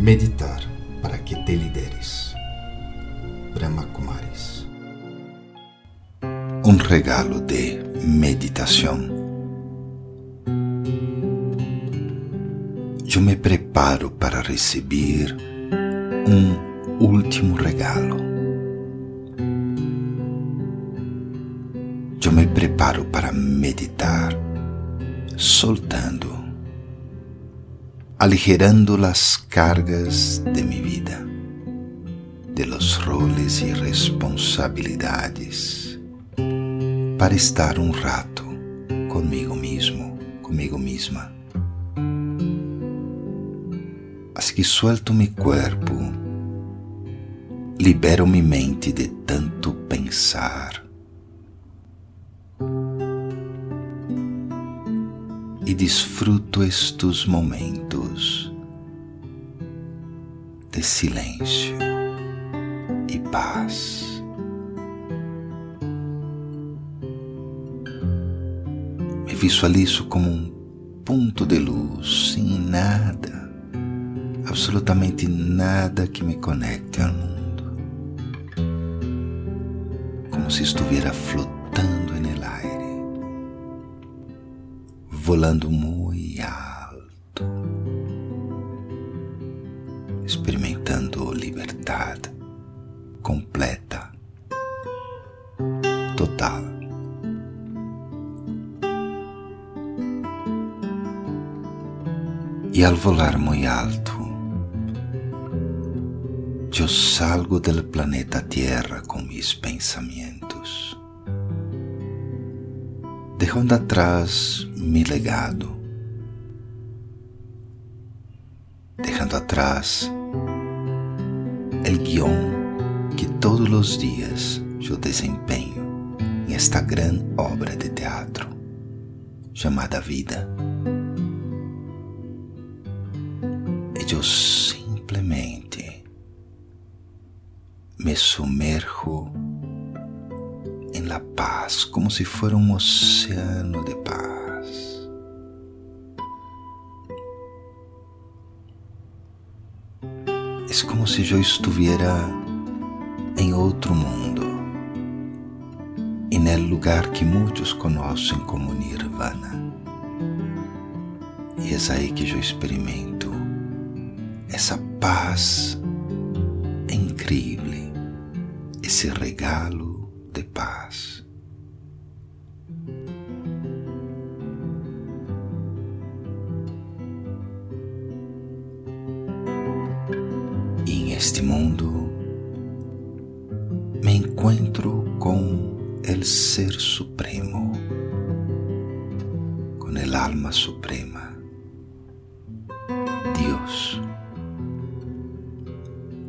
Meditar para que te lideres. Brahma Kumaris. Um regalo de meditação. Eu me preparo para receber um último regalo. Eu me preparo para meditar, soltando aligerando las cargas de mi vida, de los roles y responsabilidades, para estar un rato conmigo mismo, conmigo misma. Así que suelto mi cuerpo, libero mi mente de tanto pensar e disfruto estes momentos de silêncio e paz. Me visualizo como um ponto de luz sem nada, absolutamente nada que me conecte ao mundo, como se estivesse flotando no aire volando muito alto, experimentando liberdade completa, total. E ao volar muito alto, eu salgo do planeta Terra com meus pensamentos dejando atrás mi legado, dejando atrás el guión que todos los días yo desempeño en esta gran obra de teatro llamada vida. E yo simplesmente me sumerjo en la paz, como si fuera un océano de paz. Es como si yo estuviera en otro mundo, en el lugar que muchos conocen como Nirvana. E é aí que eu experimento essa paz incrível, esse regalo de paz. E em este mundo me encontro com el Ser Supremo, com el Alma Suprema, Deus,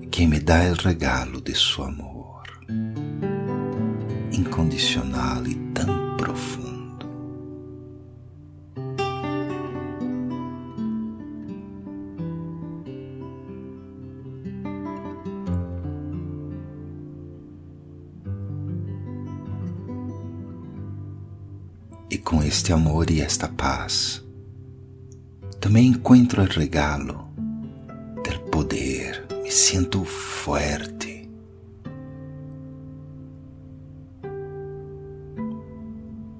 que me dá el regalo de su amor incondicional e tão profundo. E com este amor e esta paz, também encontro o regalo do poder. Me sinto forte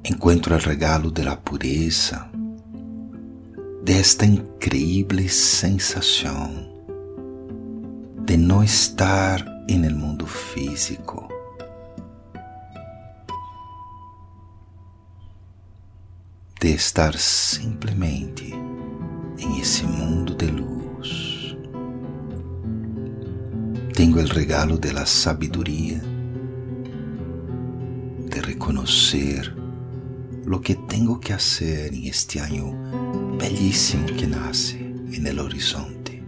encuentro el regalo de la pureza, de esta increíble sensación de no estar en el mundo físico. De estar simplesmente em esse mundo de luz. Tenho o regalo de la sabedoria de reconhecer lo que tengo que hacer en este año bellísimo que nace en el horizonte.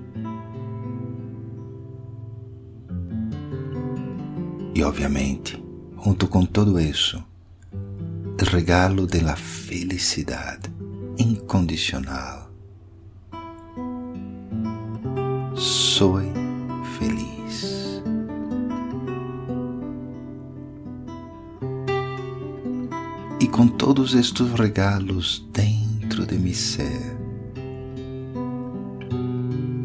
E obviamente, junto com todo isso, o regalo de la felicidade incondicional. Soy e com todos estes regalos dentro de mi ser,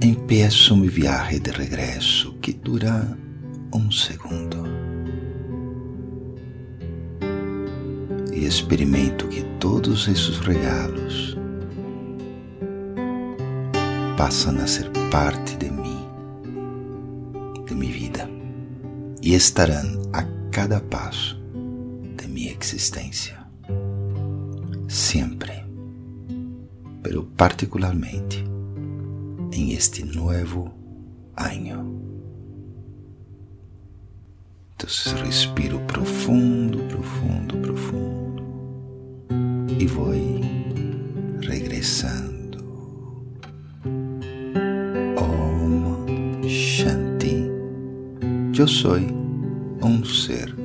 empiezo mi viaje de regreso que dura un segundo. E experimento que todos esses regalos passam a ser parte de mim, de minha vida, e estarão a cada passo de minha existência. Sempre, pero particularmente em este novo ano. Então, respiro profundo, profundo, profundo e vou regressando. Om Shanti. Eu sou um ser